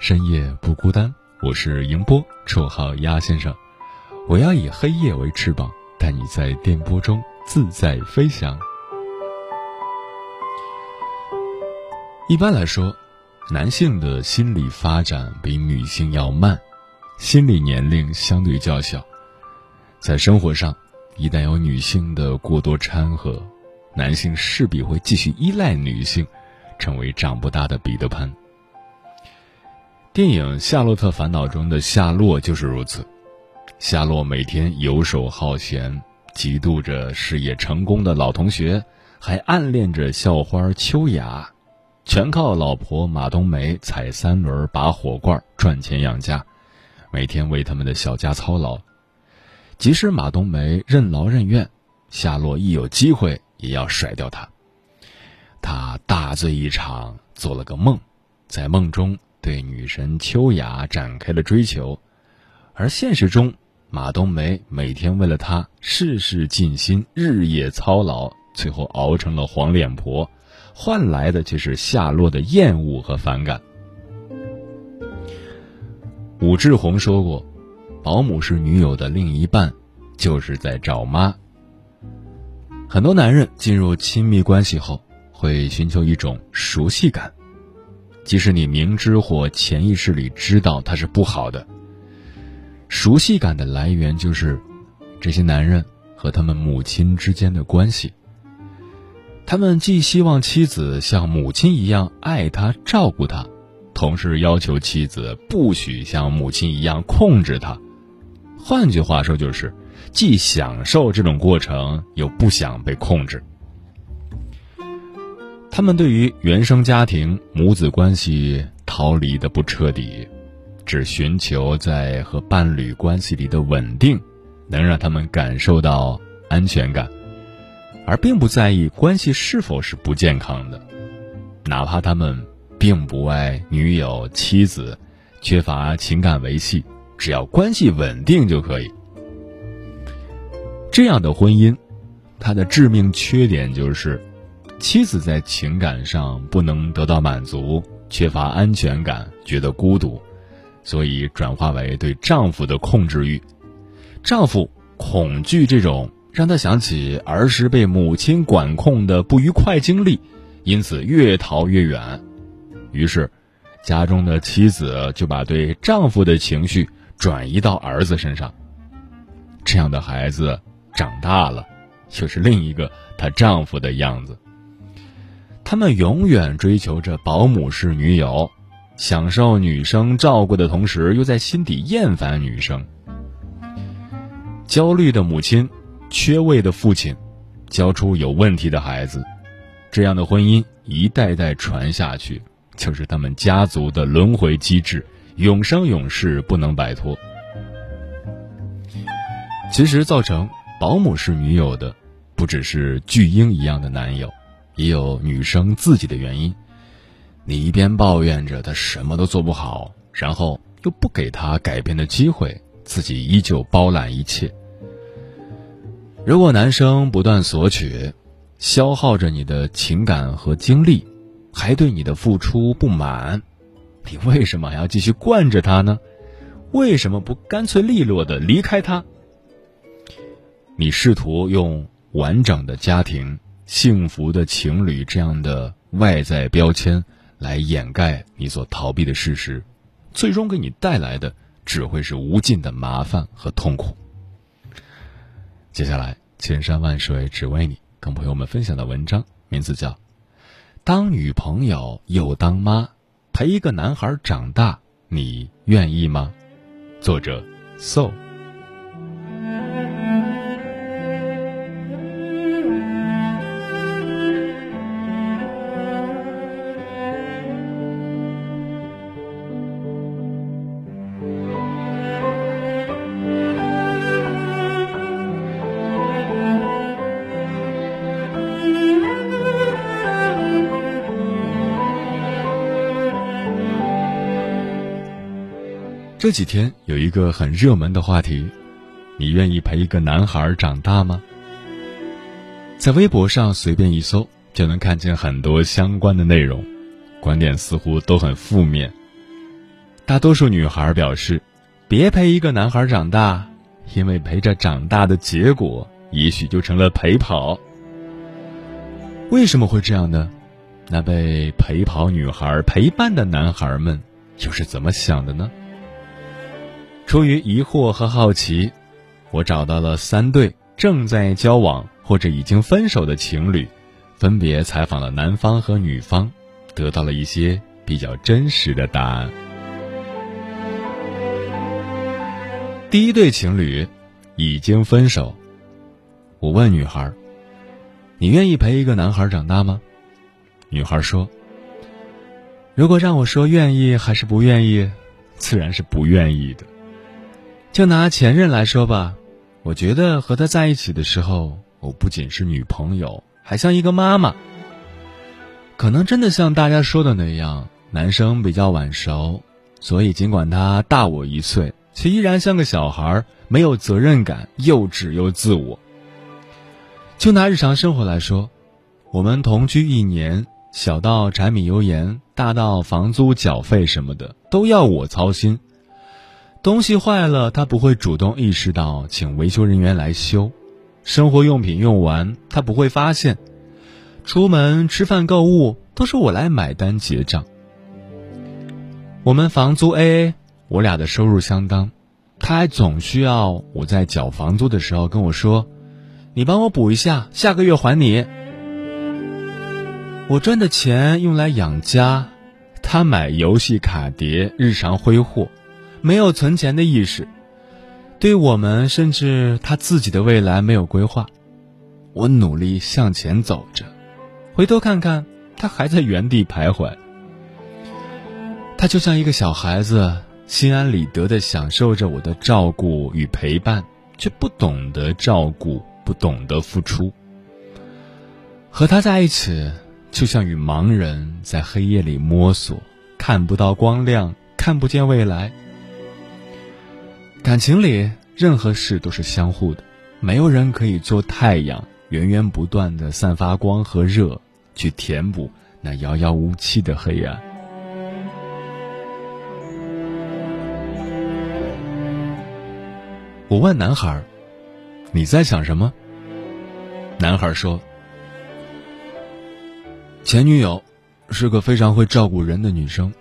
深夜不孤单，我是迎波，绰号鸭先生。我要以黑夜为翅膀，带你在电波中自在飞翔。一般来说，男性的心理发展比女性要慢，心理年龄相对较小。在生活上，一旦有女性的过多掺和，男性势必会继续依赖女性，成为长不大的彼得潘。电影《夏洛特烦恼》中的夏洛就是如此。夏洛每天游手好闲，嫉妒着事业成功的老同学，还暗恋着校花秋雅，全靠老婆马冬梅踩三轮、拔火罐赚钱养家，每天为他们的小家操劳。即使马冬梅任劳任怨，夏洛一有机会也要甩掉她。他大醉一场，做了个梦，在梦中。对女神秋雅展开了追求，而现实中，马冬梅每天为了他事事尽心，日夜操劳，最后熬成了黄脸婆，换来的却是夏洛的厌恶和反感。武志红说过：“保姆是女友的另一半，就是在找妈。”很多男人进入亲密关系后，会寻求一种熟悉感。即使你明知或潜意识里知道它是不好的，熟悉感的来源就是这些男人和他们母亲之间的关系。他们既希望妻子像母亲一样爱他、照顾他，同时要求妻子不许像母亲一样控制他。换句话说，就是既享受这种过程，又不想被控制。他们对于原生家庭母子关系逃离的不彻底，只寻求在和伴侣关系里的稳定，能让他们感受到安全感，而并不在意关系是否是不健康的，哪怕他们并不爱女友、妻子，缺乏情感维系，只要关系稳定就可以。这样的婚姻，它的致命缺点就是。妻子在情感上不能得到满足，缺乏安全感，觉得孤独，所以转化为对丈夫的控制欲。丈夫恐惧这种让他想起儿时被母亲管控的不愉快经历，因此越逃越远。于是，家中的妻子就把对丈夫的情绪转移到儿子身上。这样的孩子长大了，就是另一个她丈夫的样子。他们永远追求着保姆式女友，享受女生照顾的同时，又在心底厌烦女生。焦虑的母亲，缺位的父亲，教出有问题的孩子，这样的婚姻一代代传下去，就是他们家族的轮回机制，永生永世不能摆脱。其实，造成保姆式女友的，不只是巨婴一样的男友。也有女生自己的原因，你一边抱怨着他什么都做不好，然后又不给他改变的机会，自己依旧包揽一切。如果男生不断索取，消耗着你的情感和精力，还对你的付出不满，你为什么还要继续惯着他呢？为什么不干脆利落的离开他？你试图用完整的家庭。幸福的情侣这样的外在标签来掩盖你所逃避的事实，最终给你带来的只会是无尽的麻烦和痛苦。接下来，千山万水只为你，跟朋友们分享的文章名字叫《当女朋友又当妈，陪一个男孩长大，你愿意吗？》作者：So。这几天有一个很热门的话题，你愿意陪一个男孩长大吗？在微博上随便一搜，就能看见很多相关的内容，观点似乎都很负面。大多数女孩表示，别陪一个男孩长大，因为陪着长大的结果，也许就成了陪跑。为什么会这样呢？那被陪跑女孩陪伴的男孩们又是怎么想的呢？出于疑惑和好奇，我找到了三对正在交往或者已经分手的情侣，分别采访了男方和女方，得到了一些比较真实的答案。第一对情侣已经分手，我问女孩：“你愿意陪一个男孩长大吗？”女孩说：“如果让我说愿意还是不愿意，自然是不愿意的。”就拿前任来说吧，我觉得和他在一起的时候，我不仅是女朋友，还像一个妈妈。可能真的像大家说的那样，男生比较晚熟，所以尽管他大我一岁，却依然像个小孩，没有责任感，幼稚又自我。就拿日常生活来说，我们同居一年，小到柴米油盐，大到房租缴费什么的，都要我操心。东西坏了，他不会主动意识到请维修人员来修；生活用品用完，他不会发现；出门吃饭购物都是我来买单结账。我们房租 AA，我俩的收入相当，他还总需要我在缴房租的时候跟我说：“你帮我补一下，下个月还你。”我赚的钱用来养家，他买游戏卡碟，日常挥霍。没有存钱的意识，对我们甚至他自己的未来没有规划。我努力向前走着，回头看看，他还在原地徘徊。他就像一个小孩子，心安理得的享受着我的照顾与陪伴，却不懂得照顾，不懂得付出。和他在一起，就像与盲人在黑夜里摸索，看不到光亮，看不见未来。感情里，任何事都是相互的，没有人可以做太阳，源源不断的散发光和热，去填补那遥遥无期的黑暗。我问男孩：“你在想什么？”男孩说：“前女友是个非常会照顾人的女生，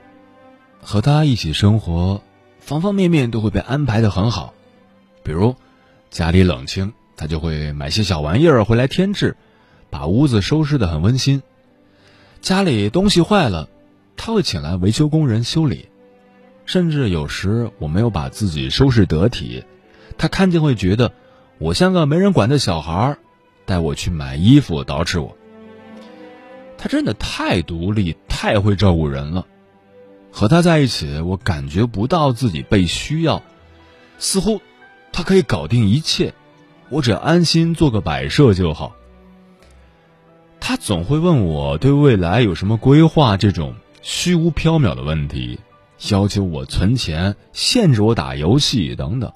和她一起生活。”方方面面都会被安排的很好，比如家里冷清，他就会买些小玩意儿回来添置，把屋子收拾的很温馨。家里东西坏了，他会请来维修工人修理。甚至有时我没有把自己收拾得体，他看见会觉得我像个没人管的小孩，带我去买衣服，捯饬我。他真的太独立，太会照顾人了。和他在一起，我感觉不到自己被需要，似乎他可以搞定一切，我只要安心做个摆设就好。他总会问我对未来有什么规划，这种虚无缥缈的问题，要求我存钱，限制我打游戏等等。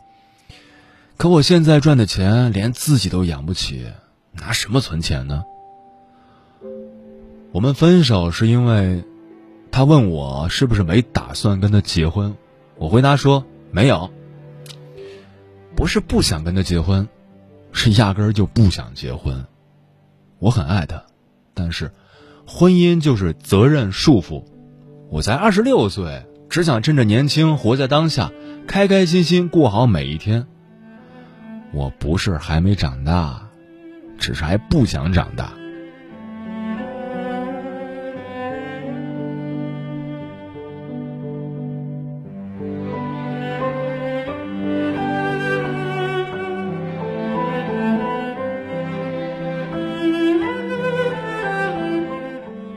可我现在赚的钱连自己都养不起，拿什么存钱呢？我们分手是因为。他问我是不是没打算跟他结婚，我回答说没有。不是不想跟他结婚，是压根儿就不想结婚。我很爱他，但是婚姻就是责任束缚。我才二十六岁，只想趁着年轻，活在当下，开开心心过好每一天。我不是还没长大，只是还不想长大。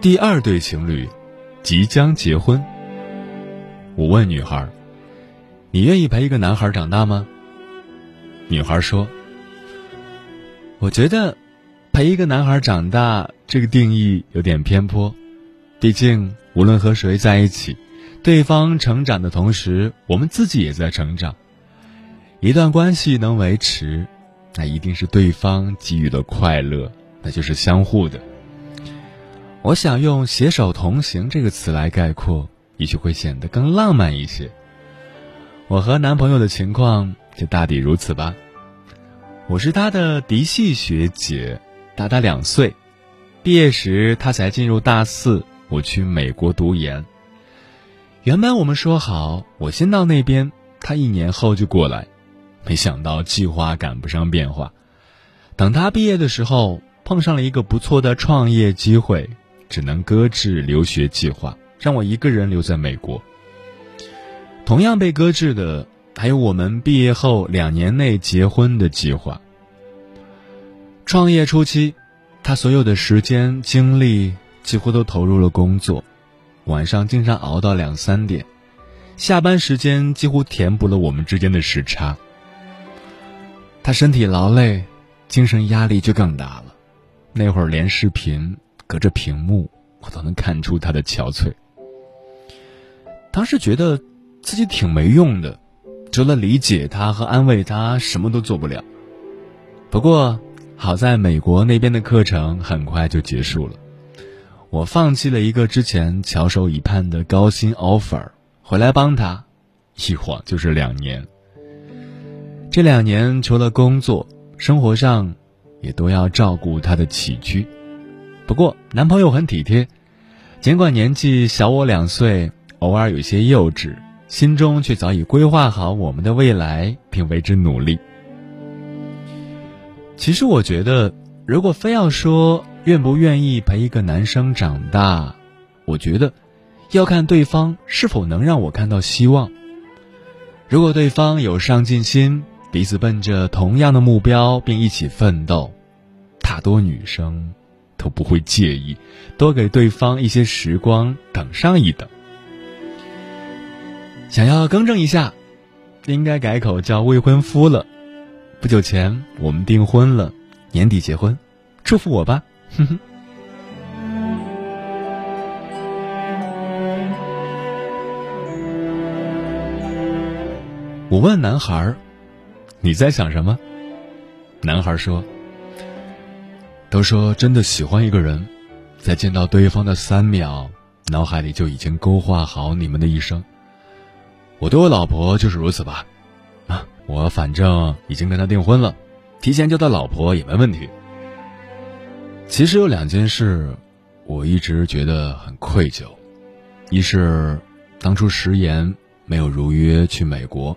第二对情侣即将结婚。我问女孩：“你愿意陪一个男孩长大吗？”女孩说：“我觉得陪一个男孩长大这个定义有点偏颇，毕竟无论和谁在一起，对方成长的同时，我们自己也在成长。一段关系能维持，那一定是对方给予的快乐，那就是相互的。”我想用“携手同行”这个词来概括，也许会显得更浪漫一些。我和男朋友的情况就大抵如此吧。我是他的嫡系学姐，大他两岁。毕业时他才进入大四，我去美国读研。原本我们说好，我先到那边，他一年后就过来。没想到计划赶不上变化，等他毕业的时候，碰上了一个不错的创业机会。只能搁置留学计划，让我一个人留在美国。同样被搁置的还有我们毕业后两年内结婚的计划。创业初期，他所有的时间精力几乎都投入了工作，晚上经常熬到两三点，下班时间几乎填补了我们之间的时差。他身体劳累，精神压力就更大了。那会儿连视频。隔着屏幕，我都能看出他的憔悴。当时觉得自己挺没用的，除了理解他和安慰他，什么都做不了。不过好在美国那边的课程很快就结束了，我放弃了一个之前翘首以盼的高薪 offer，回来帮他，一晃就是两年。这两年除了工作，生活上也都要照顾他的起居。不过，男朋友很体贴，尽管年纪小我两岁，偶尔有些幼稚，心中却早已规划好我们的未来，并为之努力。其实，我觉得，如果非要说愿不愿意陪一个男生长大，我觉得要看对方是否能让我看到希望。如果对方有上进心，彼此奔着同样的目标并一起奋斗，大多女生。都不会介意，多给对方一些时光，等上一等。想要更正一下，应该改口叫未婚夫了。不久前我们订婚了，年底结婚，祝福我吧。哼哼。我问男孩：“你在想什么？”男孩说。都说真的喜欢一个人，在见到对方的三秒，脑海里就已经勾画好你们的一生。我对我老婆就是如此吧，啊，我反正已经跟她订婚了，提前叫她老婆也没问题。其实有两件事，我一直觉得很愧疚，一是当初食言没有如约去美国，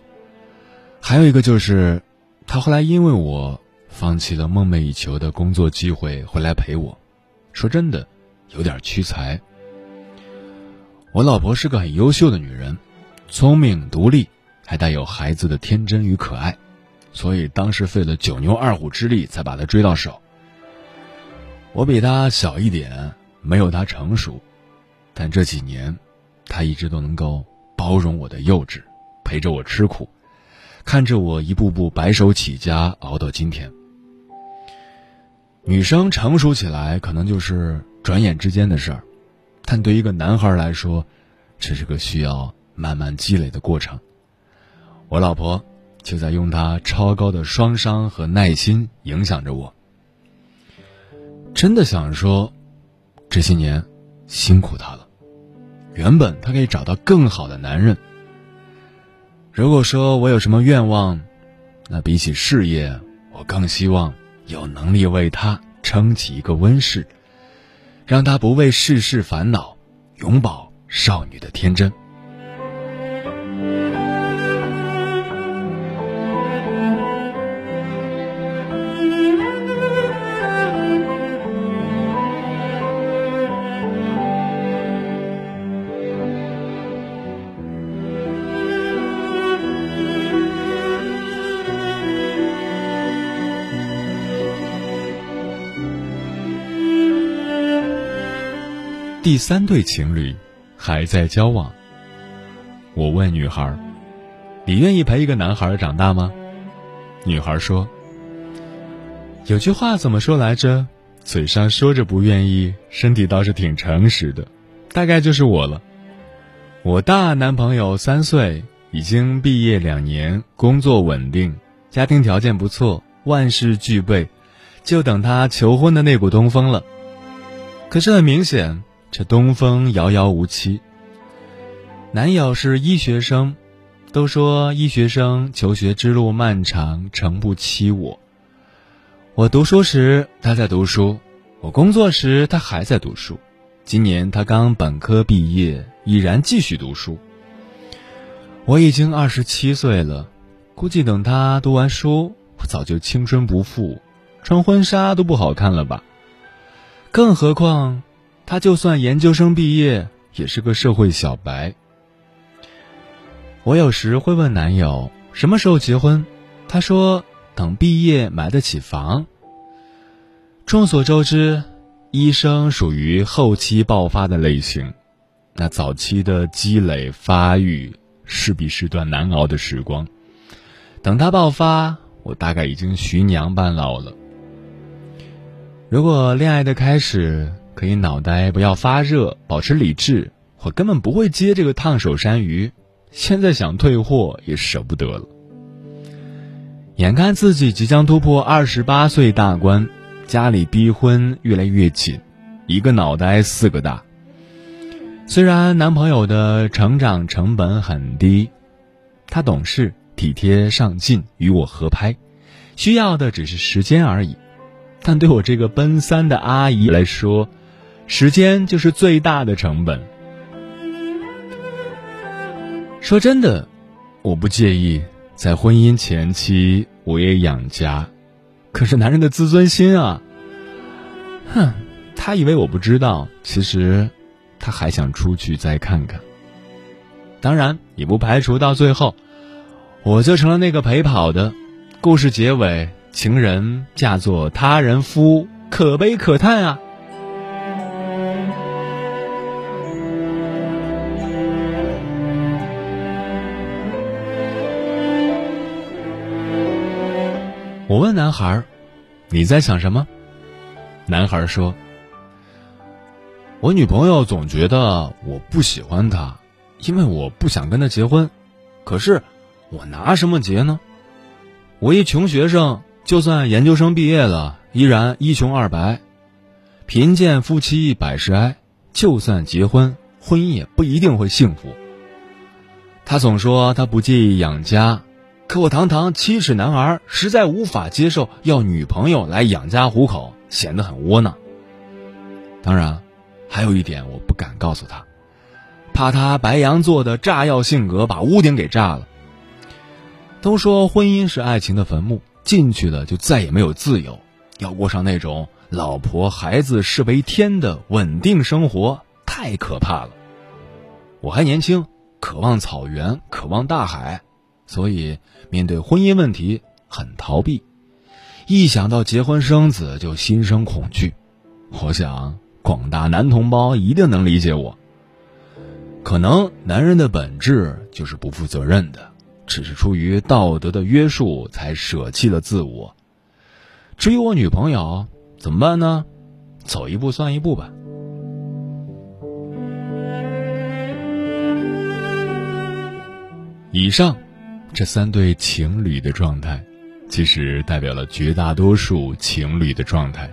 还有一个就是他后来因为我。放弃了梦寐以求的工作机会回来陪我，说真的，有点屈才。我老婆是个很优秀的女人，聪明独立，还带有孩子的天真与可爱，所以当时费了九牛二虎之力才把她追到手。我比她小一点，没有她成熟，但这几年，她一直都能够包容我的幼稚，陪着我吃苦，看着我一步步白手起家熬到今天。女生成熟起来可能就是转眼之间的事儿，但对一个男孩来说，这是个需要慢慢积累的过程。我老婆就在用她超高的双商和耐心影响着我。真的想说，这些年辛苦她了。原本她可以找到更好的男人。如果说我有什么愿望，那比起事业，我更希望。有能力为他撑起一个温室，让他不为世事烦恼，永葆少女的天真。第三对情侣还在交往。我问女孩：“你愿意陪一个男孩长大吗？”女孩说：“有句话怎么说来着？嘴上说着不愿意，身体倒是挺诚实的。大概就是我了。我大男朋友三岁，已经毕业两年，工作稳定，家庭条件不错，万事俱备，就等他求婚的那股东风了。可是很明显，这东风遥遥无期。男友是医学生。”都说医学生求学之路漫长，诚不欺我。我读书时他在读书，我工作时他还在读书。今年他刚本科毕业，已然继续读书。我已经二十七岁了，估计等他读完书，我早就青春不复，穿婚纱都不好看了吧。更何况，他就算研究生毕业，也是个社会小白。我有时会问男友什么时候结婚，他说等毕业买得起房。众所周知，医生属于后期爆发的类型，那早期的积累发育势必是段难熬的时光。等他爆发，我大概已经徐娘半老了。如果恋爱的开始可以脑袋不要发热，保持理智，我根本不会接这个烫手山芋。现在想退货也舍不得了。眼看自己即将突破二十八岁大关，家里逼婚越来越紧，一个脑袋四个大。虽然男朋友的成长成本很低，他懂事、体贴、上进，与我合拍，需要的只是时间而已。但对我这个奔三的阿姨来说，时间就是最大的成本。说真的，我不介意在婚姻前期我也养家，可是男人的自尊心啊，哼，他以为我不知道，其实他还想出去再看看。当然，也不排除到最后，我就成了那个陪跑的。故事结尾，情人嫁作他人夫，可悲可叹啊！我问男孩：“你在想什么？”男孩说：“我女朋友总觉得我不喜欢她，因为我不想跟她结婚。可是我拿什么结呢？我一穷学生，就算研究生毕业了，依然一穷二白。贫贱夫妻百事哀，就算结婚，婚姻也不一定会幸福。他总说他不介意养家。”可我堂堂七尺男儿，实在无法接受要女朋友来养家糊口，显得很窝囊。当然，还有一点我不敢告诉他，怕他白羊座的炸药性格把屋顶给炸了。都说婚姻是爱情的坟墓，进去了就再也没有自由，要过上那种老婆孩子视为天的稳定生活，太可怕了。我还年轻，渴望草原，渴望大海。所以，面对婚姻问题很逃避，一想到结婚生子就心生恐惧。我想广大男同胞一定能理解我。可能男人的本质就是不负责任的，只是出于道德的约束才舍弃了自我。至于我女朋友，怎么办呢？走一步算一步吧。以上。这三对情侣的状态，其实代表了绝大多数情侣的状态：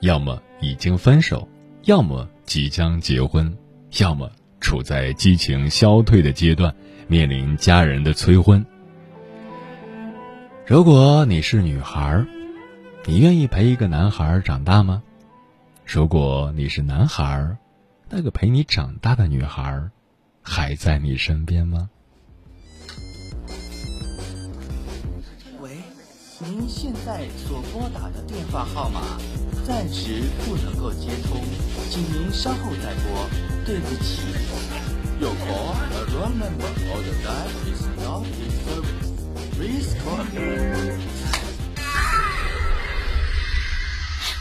要么已经分手，要么即将结婚，要么处在激情消退的阶段，面临家人的催婚。如果你是女孩，你愿意陪一个男孩长大吗？如果你是男孩，那个陪你长大的女孩，还在你身边吗？您现在所拨打的电话号码暂时不能够接通，请您稍后再拨。对不起。Your call, a wrong number, or the dial is not in service. Please call again.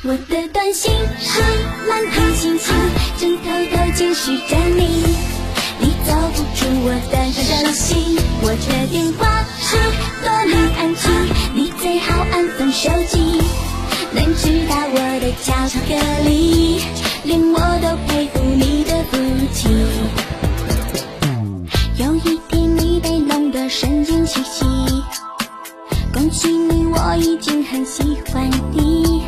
我的短信是满天星星，正偷偷监视着你。你走不出我的手心，我的电话是多么安静，你最好安分守己。能知道我的巧克力，连我都佩服你的福气。有一天你被弄得神经兮兮，恭喜你，我已经很喜欢你。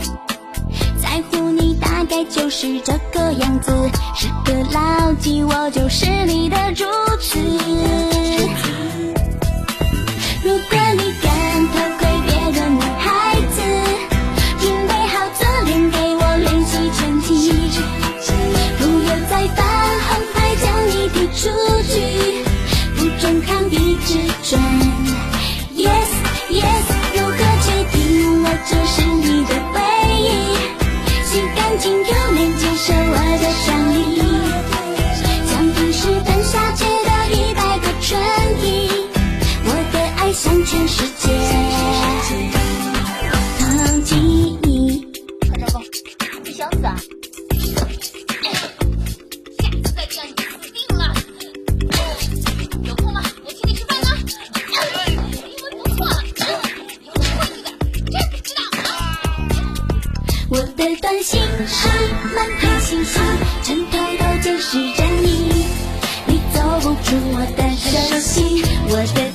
在乎你大概就是这个样子，是个牢记，我就是你的主词。我的短信是满天星星，正偷偷监视着你。你走不出我的手心，我的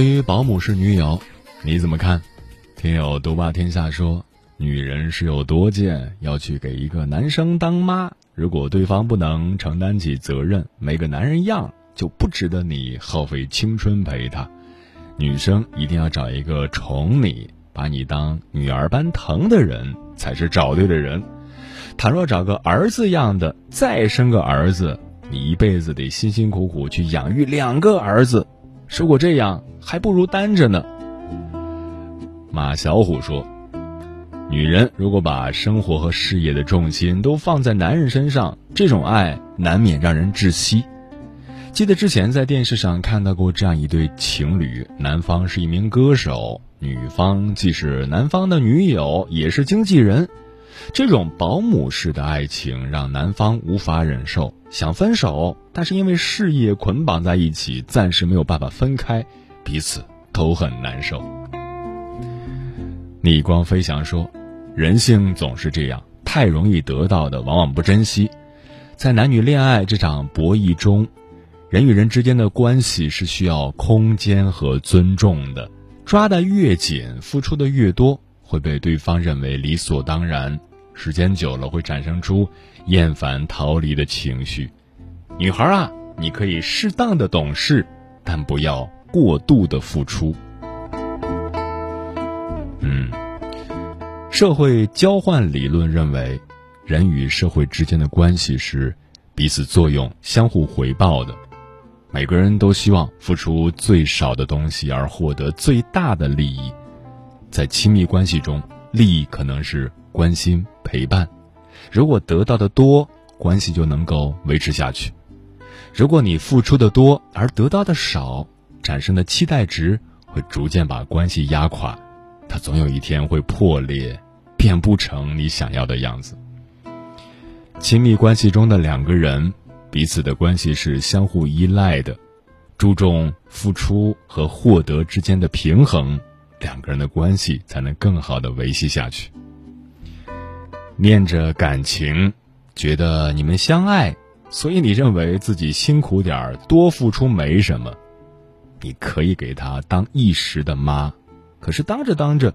对于保姆式女友，你怎么看？听友独霸天下说，女人是有多贱，要去给一个男生当妈。如果对方不能承担起责任，没个男人样，就不值得你耗费青春陪他。女生一定要找一个宠你、把你当女儿般疼的人，才是找对的人。倘若找个儿子样的，再生个儿子，你一辈子得辛辛苦苦去养育两个儿子。如果这样，还不如单着呢。马小虎说：“女人如果把生活和事业的重心都放在男人身上，这种爱难免让人窒息。”记得之前在电视上看到过这样一对情侣，男方是一名歌手，女方既是男方的女友，也是经纪人。这种保姆式的爱情让男方无法忍受，想分手，但是因为事业捆绑在一起，暂时没有办法分开，彼此都很难受。逆光飞翔说：“人性总是这样，太容易得到的往往不珍惜。在男女恋爱这场博弈中，人与人之间的关系是需要空间和尊重的。抓得越紧，付出的越多，会被对方认为理所当然。时间久了，会产生出厌烦、逃离的情绪。女孩啊，你可以适当的懂事，但不要过度的付出。”嗯，社会交换理论认为，人与社会之间的关系是彼此作用、相互回报的。每个人都希望付出最少的东西而获得最大的利益。在亲密关系中，利益可能是关心陪伴。如果得到的多，关系就能够维持下去；如果你付出的多而得到的少，产生的期待值会逐渐把关系压垮，它总有一天会破裂，变不成你想要的样子。亲密关系中的两个人，彼此的关系是相互依赖的，注重付出和获得之间的平衡，两个人的关系才能更好的维系下去。念着感情，觉得你们相爱，所以你认为自己辛苦点儿，多付出没什么。你可以给他当一时的妈，可是当着当着，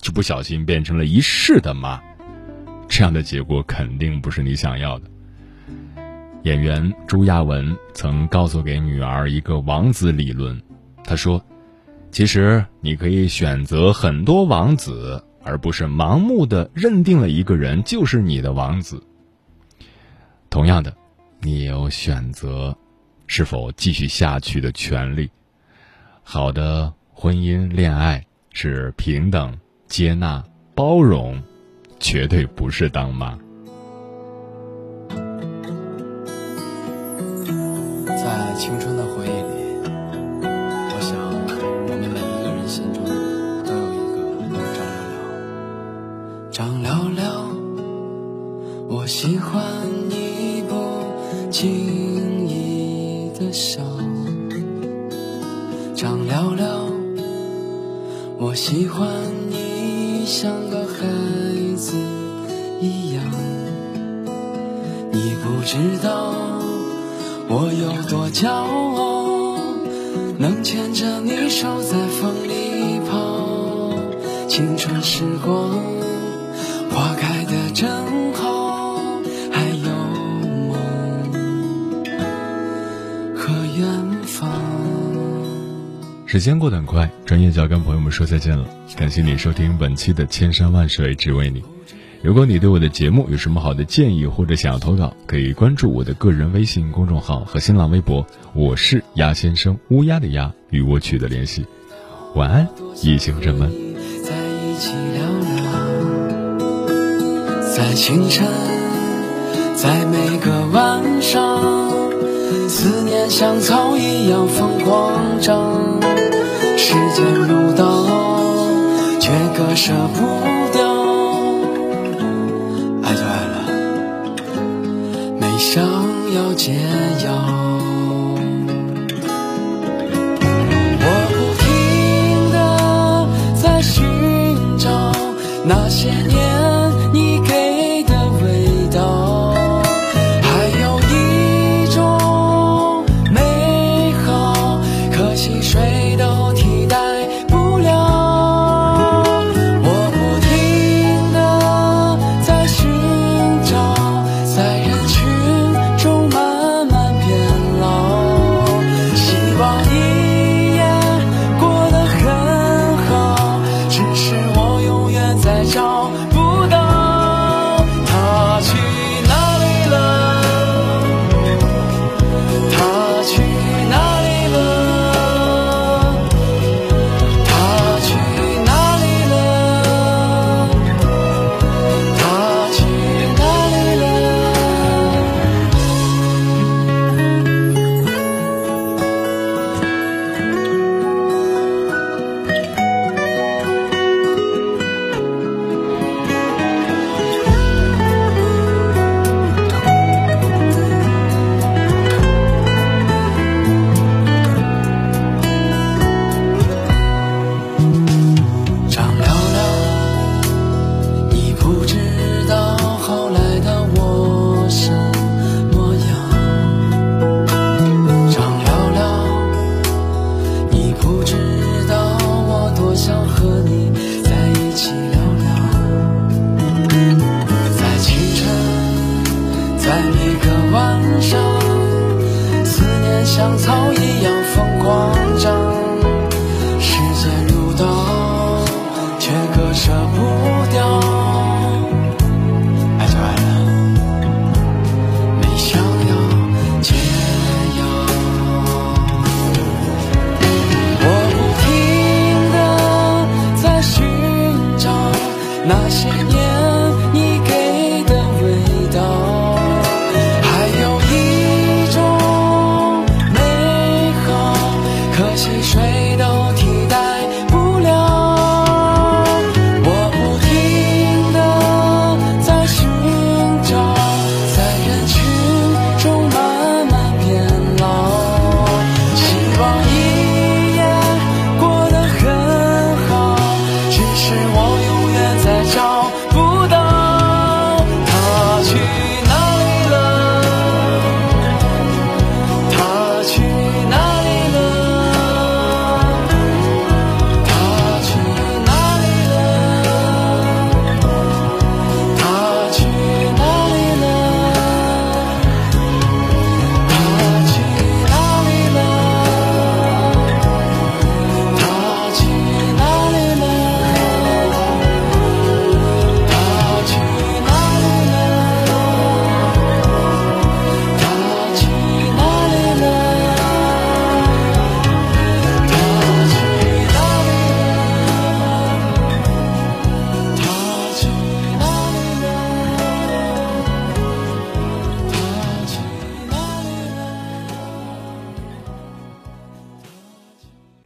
就不小心变成了一世的妈，这样的结果肯定不是你想要的。演员朱亚文曾告诉给女儿一个王子理论，他说：“其实你可以选择很多王子。”而不是盲目的认定了一个人就是你的王子。同样的，你有选择是否继续下去的权利。好的婚姻恋爱是平等、接纳、包容，绝对不是当妈。在青春的喜欢你不经意的笑。张聊聊，我喜欢你像个孩子一样。你不知道我有多骄傲，能牵着你手在风里跑。青春时光。时间过得很快，转眼就要跟朋友们说再见了。感谢你收听本期的《千山万水只为你》。如果你对我的节目有什么好的建议或者想要投稿，可以关注我的个人微信公众号和新浪微博，我是鸭先生，乌鸦的鸭，与我取得联系。晚安，夜行人们。在一起聊聊。在清晨，在每个晚上，思念像草一样疯狂长。时间如刀，却割舍不掉。爱就爱了，没想要解药。